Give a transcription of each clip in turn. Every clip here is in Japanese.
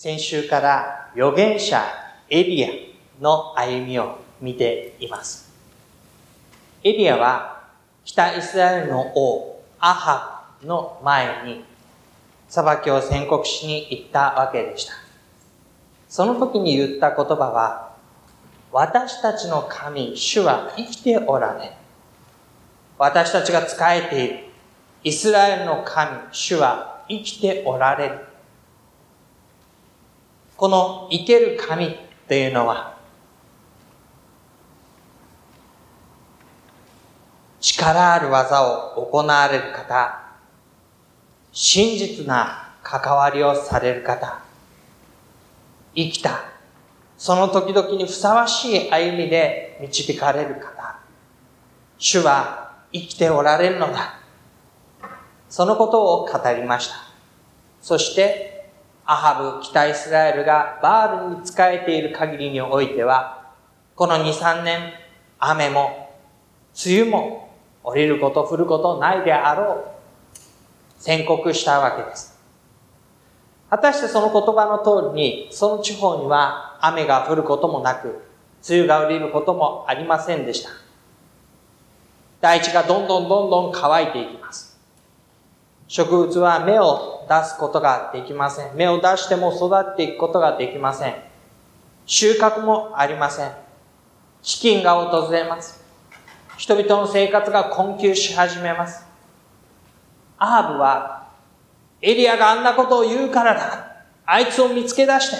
先週から預言者エリアの歩みを見ています。エリアは北イスラエルの王アハの前に裁きを宣告しに行ったわけでした。その時に言った言葉は、私たちの神、主は生きておられ。私たちが仕えているイスラエルの神、主は生きておられる。この生ける神というのは、力ある技を行われる方、真実な関わりをされる方、生きた、その時々にふさわしい歩みで導かれる方、主は生きておられるのだ。そのことを語りました。そして、アハブ、北イスラエルがバールに仕えている限りにおいては、この2、3年、雨も、梅雨も、降りること、降ることないであろう。宣告したわけです。果たしてその言葉の通りに、その地方には雨が降ることもなく、梅雨が降りることもありませんでした。大地がどんどんどんどん乾いていきます。植物は芽を出すことができません。芽を出しても育っていくことができません。収穫もありません。飢饉が訪れます。人々の生活が困窮し始めます。アーブは、エリアがあんなことを言うからだ。あいつを見つけ出して、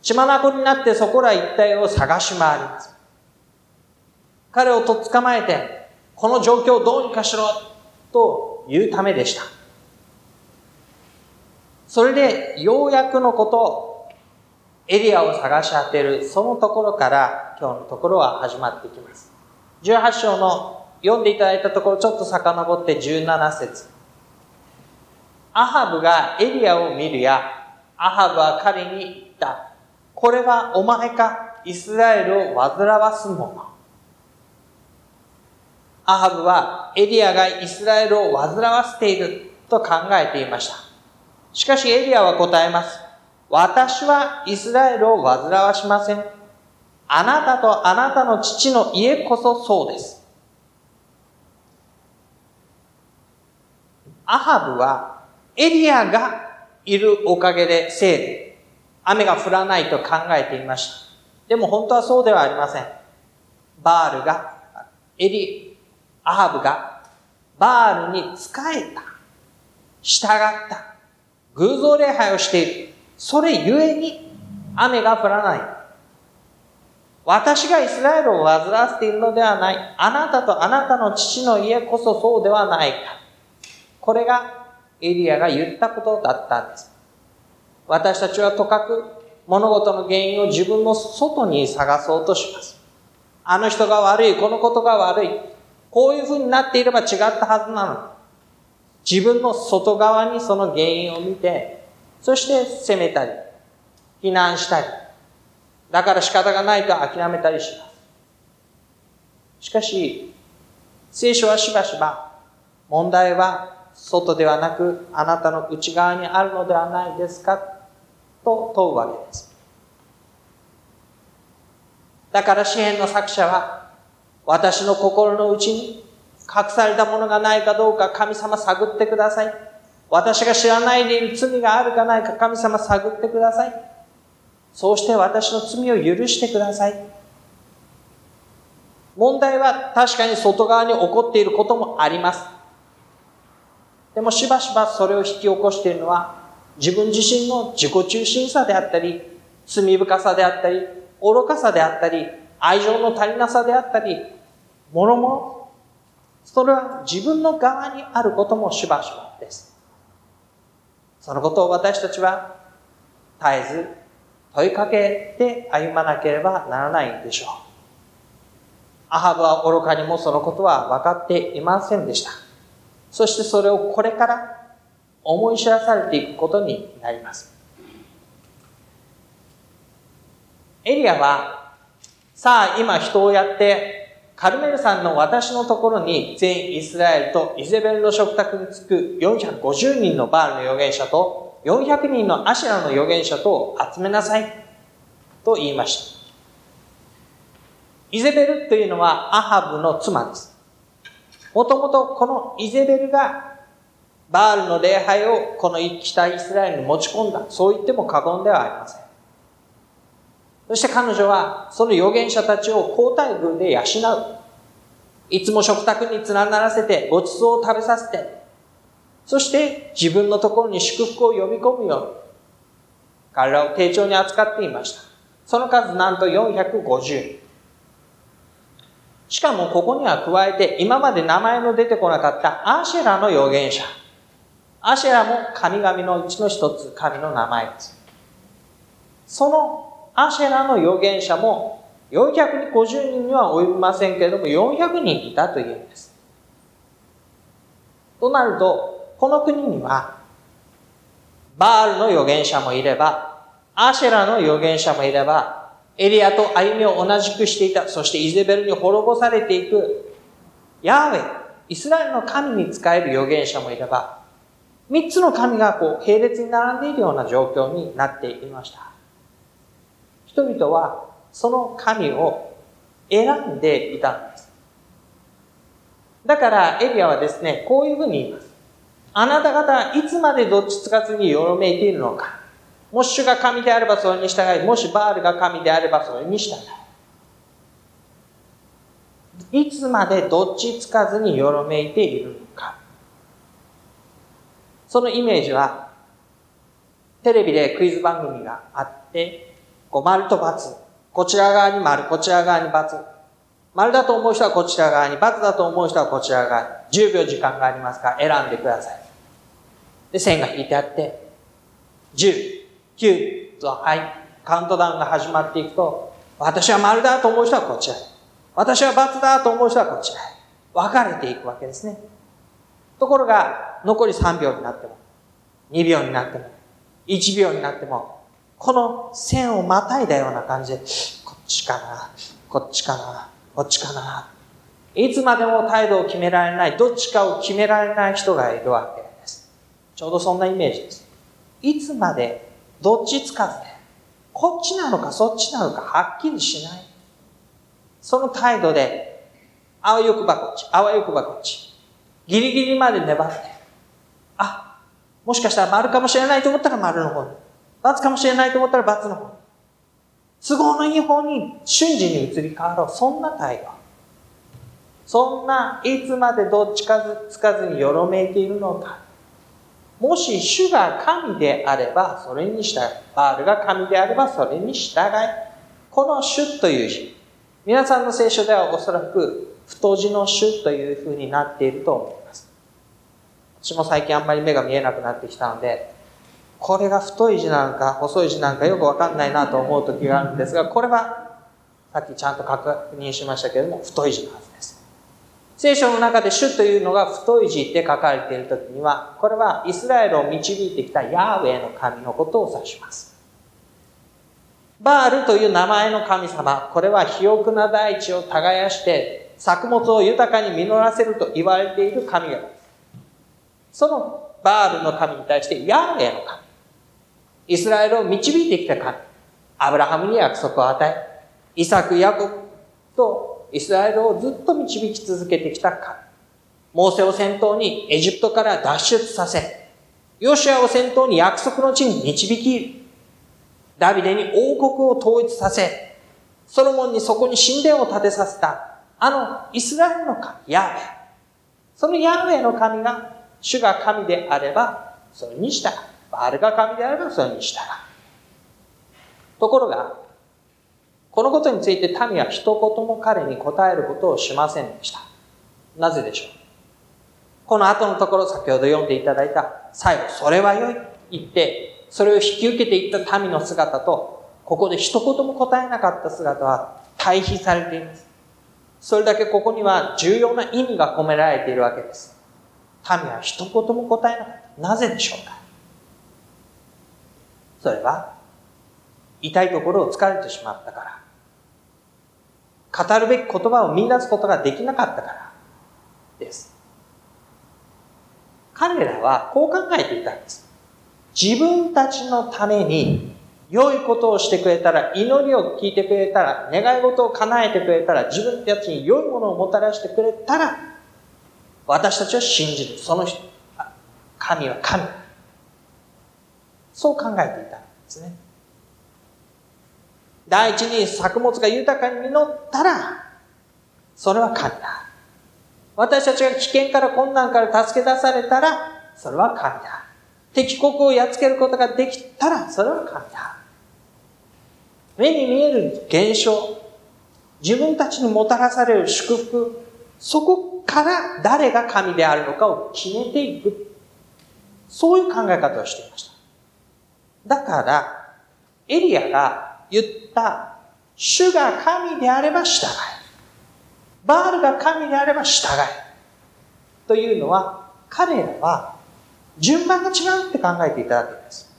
血眼になってそこら一帯を探し回ります。彼をとっ捕まえて、この状況をどうにかしろと言うためでした。それで、ようやくのこと、エリアを探し当てる、そのところから今日のところは始まっていきます。18章の読んでいただいたところ、ちょっと遡って17節アハブがエリアを見るや、アハブは彼に言った。これはお前か、イスラエルを煩わすもの。アハブはエリアがイスラエルを煩わせていると考えていました。しかしエリアは答えます。私はイスラエルを煩わしません。あなたとあなたの父の家こそそうです。アハブはエリアがいるおかげでせいで雨が降らないと考えていました。でも本当はそうではありません。バールが、エリ、アハブがバールに仕えた。従った。偶像礼拝をしている。それゆえに雨が降らない。私がイスラエルを煩わせているのではない。あなたとあなたの父の家こそそうではないか。これがエリアが言ったことだったんです。私たちはとかく物事の原因を自分の外に探そうとします。あの人が悪い、このことが悪い。こういう風になっていれば違ったはずなの。自分の外側にその原因を見て、そして責めたり、非難したり、だから仕方がないと諦めたりします。しかし、聖書はしばしば、問題は外ではなく、あなたの内側にあるのではないですかと問うわけです。だから詩篇の作者は、私の心の内に隠されたものがないかどうか神様探ってください。私が知らないでいる罪があるかないか神様探ってください。そうして私の罪を許してください。問題は確かに外側に起こっていることもあります。でもしばしばそれを引き起こしているのは自分自身の自己中心さであったり、罪深さであったり、愚かさであったり、愛情の足りなさであったり、もろも、それは自分の側にあることもしばしばです。そのことを私たちは絶えず問いかけて歩まなければならないんでしょう。アハブは愚かにもそのことは分かっていませんでした。そしてそれをこれから思い知らされていくことになります。エリアは、さあ今人をやってカルメル山の私のところに全イスラエルとイゼベルの食卓につく450人のバールの預言者と400人のアシラの預言者と集めなさいと言いました。イゼベルというのはアハブの妻です。もともとこのイゼベルがバールの礼拝をこの北イスラエルに持ち込んだ。そう言っても過言ではありません。そして彼女はその預言者たちを交代軍で養う。いつも食卓に連ならせてごちそうを食べさせて、そして自分のところに祝福を呼び込むように、彼らを丁重に扱っていました。その数なんと450。しかもここには加えて今まで名前の出てこなかったアシェラの預言者。アシェラも神々のうちの一つ、神の名前です。そのアシェラの預言者も450人には及びませんけれども400人いたというんです。となると、この国にはバールの預言者もいれば、アシェラの預言者もいれば、エリアと歩みを同じくしていた、そしてイゼベルに滅ぼされていく、ヤーウェイ、イスラエルの神に仕える預言者もいれば、三つの神がこう並列に並んでいるような状況になっていました。人々はその神を選んでいたんです。だからエリアはですね、こういうふうに言います。あなた方いつまでどっちつかずによろめいているのか。もし主が神であればそれに従い、もしバールが神であればそれに従い。いつまでどっちつかずによろめいているのか。そのイメージは、テレビでクイズ番組があって、こう丸と×。こちら側に丸、こちら側に×。丸だと思う人はこちら側に、×だと思う人はこちら側に。10秒時間がありますから選んでください。で、線が引いてあって、10、9と、はい、カウントダウンが始まっていくと、私は丸だと思う人はこちら私は×だと思う人はこちら分かれていくわけですね。ところが、残り3秒になっても、2秒になっても、1秒になっても、この線をまたいだような感じで、こっちかな、こっちかな、こっちかな。いつまでも態度を決められない、どっちかを決められない人がいるわけです。ちょうどそんなイメージです。いつまでどっちつかずで、こっちなのかそっちなのかはっきりしない。その態度で、あわよくばこっち、あわよくばこっち。ギリギリまで粘って、あ、もしかしたら丸かもしれないと思ったら丸の方に。罰かもしれないと思ったら罰の方。都合のいい方に瞬時に移り変わろう。そんな態度。そんないつまでどっちかずつかずによろめいているのか。もし主が神であればそれに従い。バールが神であればそれに従い。この主という字。皆さんの聖書ではおそらく太字の主というふうになっていると思います。私も最近あんまり目が見えなくなってきたので、これが太い字なのか細い字なのかよくわかんないなと思う時があるんですが、これはさっきちゃんと確認しましたけれども、太い字のはずです。聖書の中で主というのが太い字って書かれている時には、これはイスラエルを導いてきたヤーウェイの神のことを指します。バールという名前の神様、これは肥沃な大地を耕して作物を豊かに実らせると言われている神がそのバールの神に対してヤーウェイの神。イスラエルを導いてきた神。アブラハムに約束を与え、イサク、ヤコブとイスラエルをずっと導き続けてきた神。モーセを先頭にエジプトから脱出させ、ヨシアを先頭に約束の地に導き、ダビデに王国を統一させ、ソロモンにそこに神殿を建てさせた、あのイスラエルの神、ヤーウェイ。そのヤーウェイの神が、主が神であれば、それに従う。バルが神であればそれに従う。ところが、このことについて民は一言も彼に答えることをしませんでした。なぜでしょう？この後のところ先ほど読んでいただいた最後、それは良い。行って、それを引き受けていった民の姿と、ここで一言も答えなかった姿は対比されています。それだけここには重要な意味が込められているわけです。民は一言も答えなかった。なぜでしょうか？それは、痛いところを疲れてしまったから。語るべき言葉を見出すことができなかったからです。彼らはこう考えていたんです。自分たちのために良いことをしてくれたら、祈りを聞いてくれたら、願い事を叶えてくれたら、自分たちに良いものをもたらしてくれたら、私たちは信じる。その人、神は神。そう考えていたんですね。第一に作物が豊かに実ったら、それは神だ。私たちが危険から困難から助け出されたら、それは神だ。敵国をやっつけることができたら、それは神だ。目に見える現象、自分たちにもたらされる祝福、そこから誰が神であるのかを決めていく。そういう考え方をしていました。だから、エリアが言った、主が神であれば従え。バールが神であれば従え。というのは、彼らは順番が違うって考えていたわけです。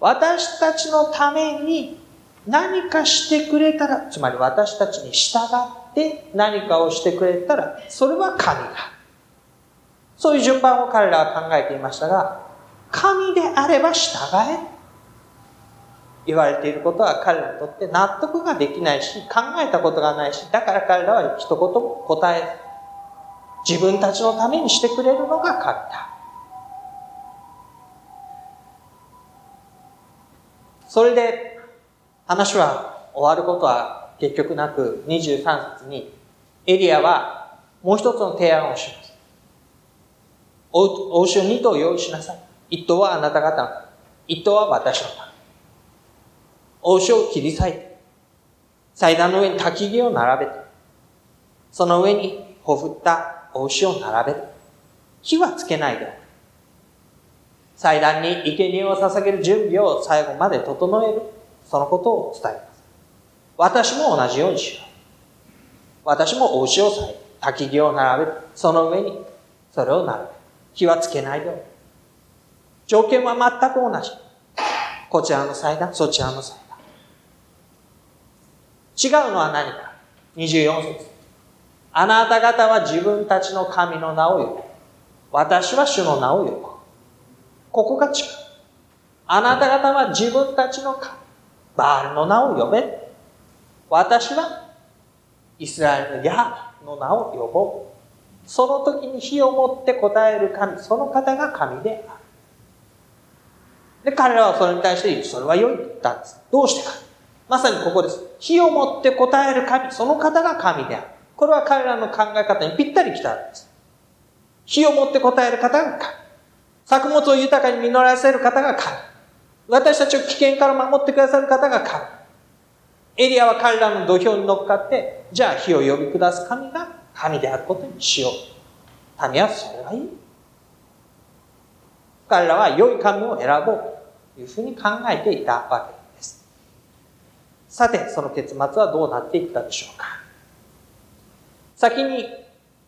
私たちのために何かしてくれたら、つまり私たちに従って何かをしてくれたら、それは神だ。そういう順番を彼らは考えていましたが、神であれば従え。言われていることは彼らにとって納得ができないし、考えたことがないし、だから彼らは一言も答え、自分たちのためにしてくれるのが神だ。それで、話は終わることは結局なく、23節に、エリアはもう一つの提案をします。お牛を2頭用意しなさい。1頭はあなた方の、1頭は私のため。王将を切り裂いて、祭壇の上に焚き木を並べて、その上にほふった王将を並べる。火はつけないで祭壇に生贄を捧げる準備を最後まで整える。そのことを伝えます。私も同じようにしよう。私も王将をさえ、焚き木を並べる。その上にそれを並べる。火はつけないでおく条件は全く同じ。こちらの祭壇、そちらの祭壇。違うのは何か ?24 節あなた方は自分たちの神の名を呼ぶ。私は主の名を呼ぶ。ここが違う。あなた方は自分たちの神、バールの名を呼べ。私はイスラエルのヤハの名を呼ぼう。その時に火を持って答える神、その方が神である。で、彼らはそれに対して、それは良いと言ったんです。どうしてか。まさにここです。火を持って答える神、その方が神である。これは彼らの考え方にぴったり来たんです。火を持って答える方が神。作物を豊かに実らせる方が神。私たちを危険から守ってくださる方が神。エリアは彼らの土俵に乗っかって、じゃあ火を呼び下す神が神であることにしよう。民はそれはいい。彼らは良い神を選ぼうというふうに考えていたわけです。さて、その結末はどうなっていったでしょうか。先に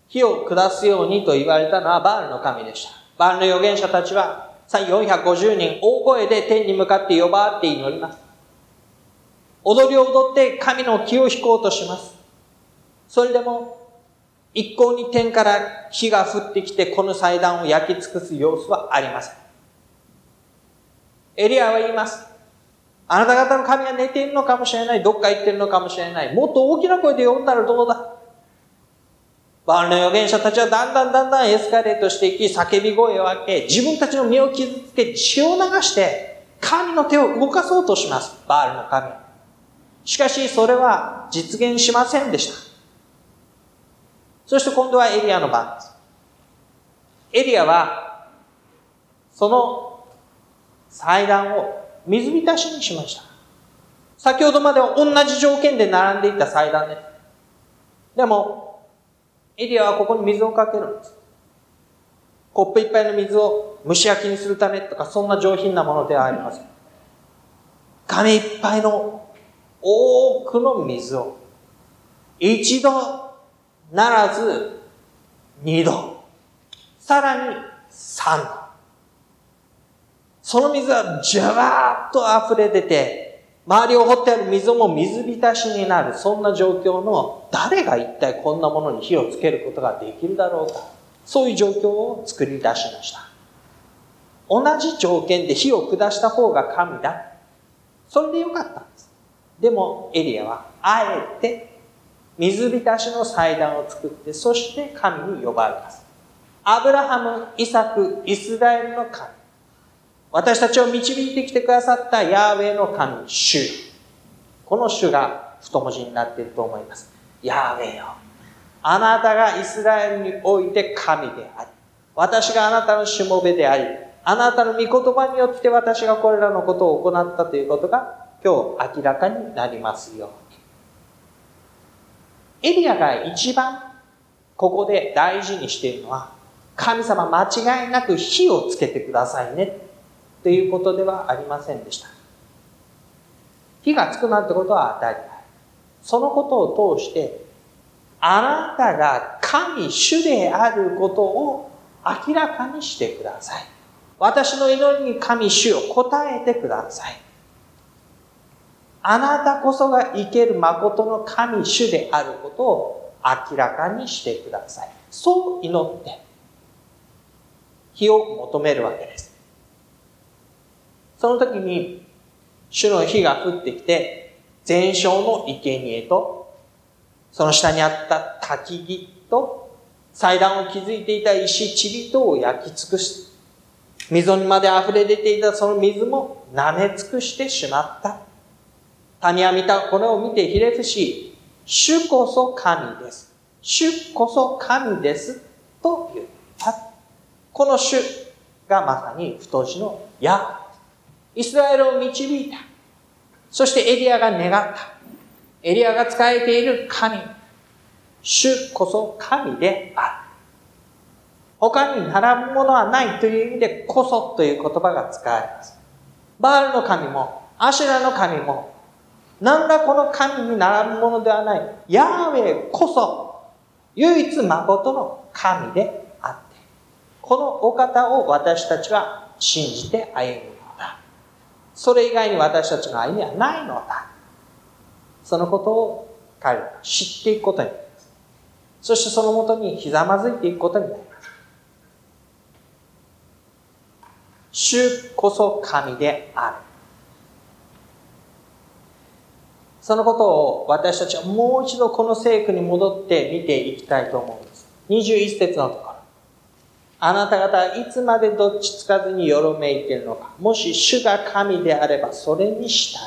火を下すようにと言われたのはバールの神でした。バールの預言者たちは450人大声で天に向かって呼ばって祈ります。踊りを踊って神の気を引こうとします。それでも一向に天から火が降ってきてこの祭壇を焼き尽くす様子はありません。エリアは言います。あなた方の神が寝ているのかもしれない。どっか行ってるのかもしれない。もっと大きな声で呼んだらどうだバールの預言者たちはだんだんだんだんエスカレートしていき、叫び声を上げ、自分たちの身を傷つけ、血を流して、神の手を動かそうとします。バールの神。しかし、それは実現しませんでした。そして今度はエリアの番です。エリアは、その祭壇を水浸しにしました。先ほどまでは同じ条件で並んでいた祭壇です。でも、エリアはここに水をかけるんです。コップ一杯の水を蒸し焼きにするためとか、そんな上品なものではありません。紙いっぱいの多くの水を、一度ならず二度、さらに三度。その水はジャワーッと溢れ出て、周りを掘ってある水も水浸しになる、そんな状況の誰が一体こんなものに火をつけることができるだろうか。そういう状況を作り出しました。同じ条件で火を下した方が神だ。それでよかったんです。でもエリアはあえて水浸しの祭壇を作って、そして神に呼ばれます。アブラハム、イサク、イスラエルの神。私たちを導いてきてくださったヤーウェイの神、主。この主が太文字になっていると思います。ヤーウェイよ。あなたがイスラエルにおいて神であり、私があなたのしもべであり、あなたの御言葉によって私がこれらのことを行ったということが今日明らかになりますように。エリアが一番ここで大事にしているのは、神様間違いなく火をつけてくださいねということではありませんでした。火がつくなんてことは当たり前。そのことを通して、あなたが神主であることを明らかにしてください。私の祈りに神主を答えてください。あなたこそが生ける誠の神主であることを明らかにしてください。そう祈って、火を求めるわけです。その時に、主の火が降ってきて、全焼の生贄と、その下にあった焚木と、祭壇を築いていた石、塵とを焼き尽くす。溝にまで溢れ出ていたその水も舐め尽くしてしまった。谷は見たこれを見てひれ伏し、主こそ神です。主こそ神です。と言った。この主がまさに太字の矢。イスラエルを導いた。そしてエリアが願った。エリアが仕えている神。主こそ神である。他に並ぶものはないという意味でこそという言葉が使われます。バールの神も、アシュラの神も、何らこの神に並ぶものではない。ヤーウェイこそ、唯一誠の神であって、このお方を私たちは信じて歩むのだ。それ以外に私たちの歩みはないのだ。そのことを彼らが知っていくことになります。そしてそのもとにひざまずいていくことになります。主こそ神である。そのことを私たちはもう一度この聖句に戻って見ていきたいと思うんです。21節のところ。あなた方はいつまでどっちつかずによろめいているのか。もし主が神であればそれに従い。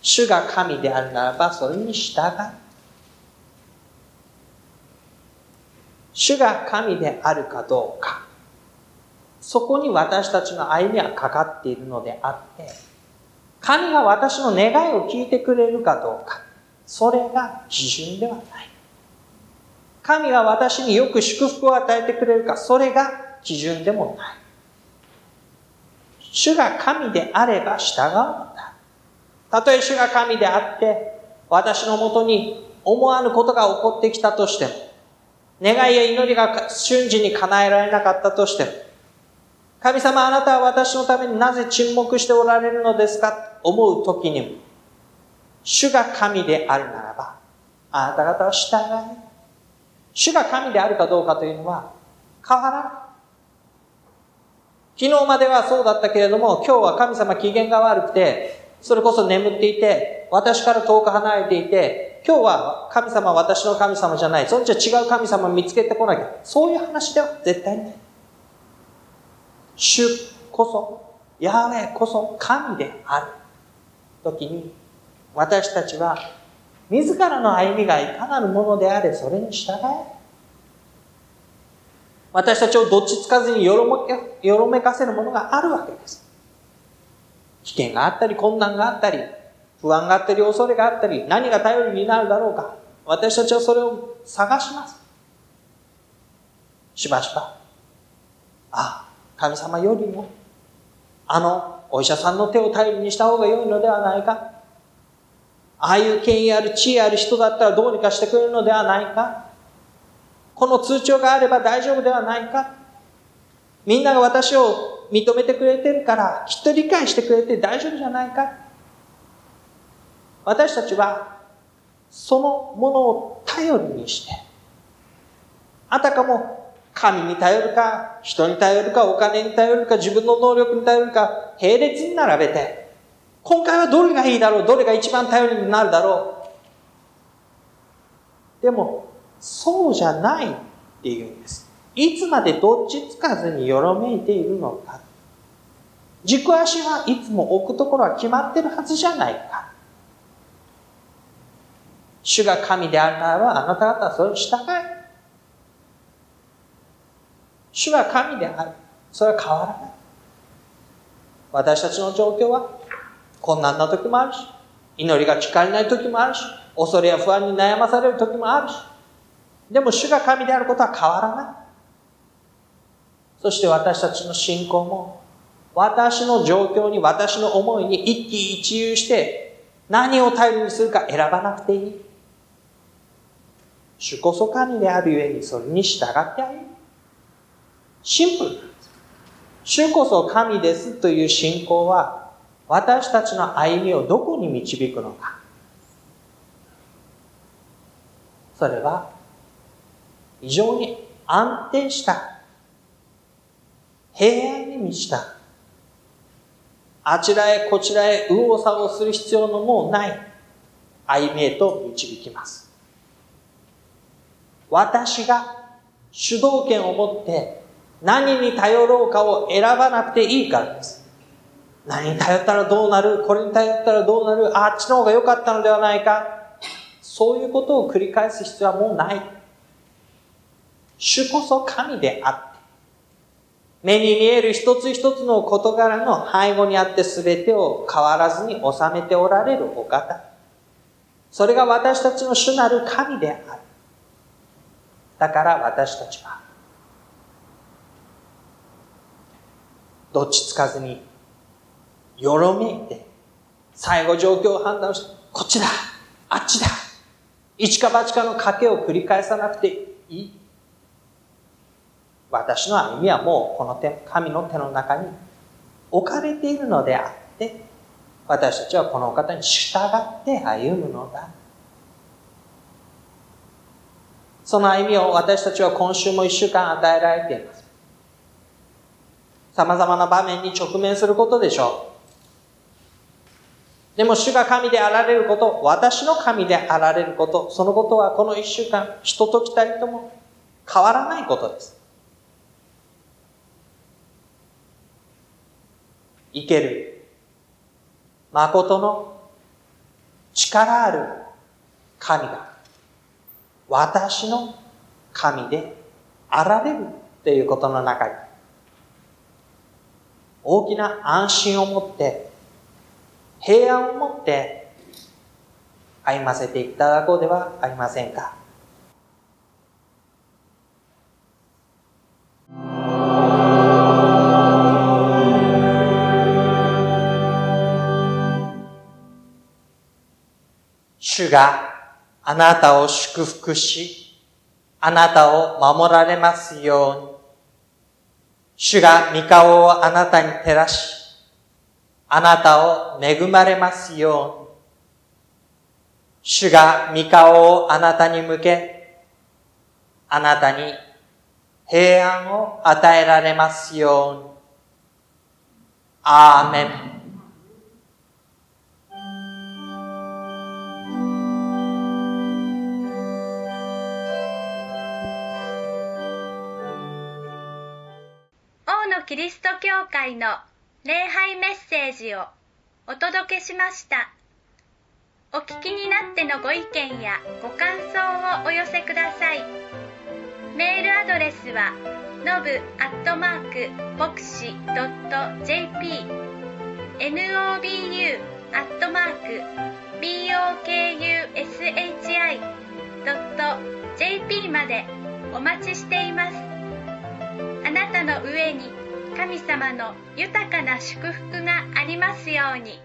主が神であるならばそれに従い。主が神であるかどうか。そこに私たちの歩みはかかっているのであって、神が私の願いを聞いてくれるかどうか、それが基準ではない。神が私によく祝福を与えてくれるか、それが基準でもない。主が神であれば従うのだ。たとえ主が神であって、私のもとに思わぬことが起こってきたとしても、願いや祈りが瞬時に叶えられなかったとしても、神様あなたは私のためになぜ沈黙しておられるのですか？と思う時にも、主が神であるならば、あなた方は従い。主が神であるかどうかというのは変わらない。昨日まではそうだったけれども、今日は神様機嫌が悪くて、それこそ眠っていて、私から遠く離れていて、今日は神様は私の神様じゃない。そんじゃ違う神様を見つけてこなきゃ。そういう話では絶対ない。主こそ、ヤーウェこそ神である時に、私たちは自らの歩みがいかなるものであれ、それに従え。私たちをどっちつかずによろめよろめかせるものがあるわけです。危険があったり、困難があったり、不安があったり、恐れがあったり、何が頼りになるだろうか。私たちはそれを探します。しばしばあ、神様よりも、あのお医者さんの手を頼りにした方が良いのではないか。ああいう権威ある地位ある人だったらどうにかしてくれるのではないか。この通帳があれば大丈夫ではないか。みんなが私を認めてくれてるから、きっと理解してくれて大丈夫じゃないか。私たちは、そのものを頼りにして、あたかも神に頼るか、人に頼るか、お金に頼るか、自分の能力に頼るか、並列に並べて、今回はどれがいいだろうどれが一番頼りになるだろうでも、そうじゃないって言うんです。いつまでどっちつかずによろめいているのか。軸足はいつも置くところは決まってるはずじゃないか。主が神であるならば、あなた方はそれを従え。主は神である。それは変わらない。私たちの状況は困難な時もあるし、祈りが力りない時もあるし、恐れや不安に悩まされる時もあるし、でも主が神であることは変わらない。そして私たちの信仰も、私の状況に、私の思いに一喜一憂して、何を頼りにするか選ばなくていい。主こそ神であるゆえにそれに従ってあげる。シンプルなんです。主こそ神ですという信仰は、私たちの歩みをどこに導くのか。それは、非常に安定した、平安に満ちた、あちらへこちらへ右往左往する必要のもうない歩みへと導きます。私が主導権を持って何に頼ろうかを選ばなくていいからです。何に頼ったらどうなる？これに頼ったらどうなる？あっちの方が良かったのではないかそういうことを繰り返す必要はもうない。主こそ神であって、目に見える一つ一つの事柄の背後にあって全てを変わらずに収めておられるお方。それが私たちの主なる神である。だから私たちは、どっちつかずに、よろめいて、最後状況を判断して、こっちだあっちだ一か八かの賭けを繰り返さなくていい。私の歩みはもうこの手、神の手の中に置かれているのであって、私たちはこの方に従って歩むのだ。その歩みを私たちは今週も一週間与えられています。様々な場面に直面することでしょう。でも主が神であられること、私の神であられること、そのことはこの一週間、人と来たりとも変わらないことです。生ける、誠の力ある神が、私の神であられるということの中に、大きな安心を持って、平安を持って歩ませていただこうではありませんか。主があなたを祝福し、あなたを守られますように。主が御顔をあなたに照らし、あなたを恵まれますように。主が御顔をあなたに向け、あなたに平安を与えられますように。アーメン。キリスト教会の礼拝メッセージをお届けしました。お聞きになってのご意見やご感想をお寄せください。メールアドレスはのぶアットマーク牧師 .jp nobu アットマーク bokushi.jp までお待ちしています。あなたの上に神様の豊かな祝福がありますように。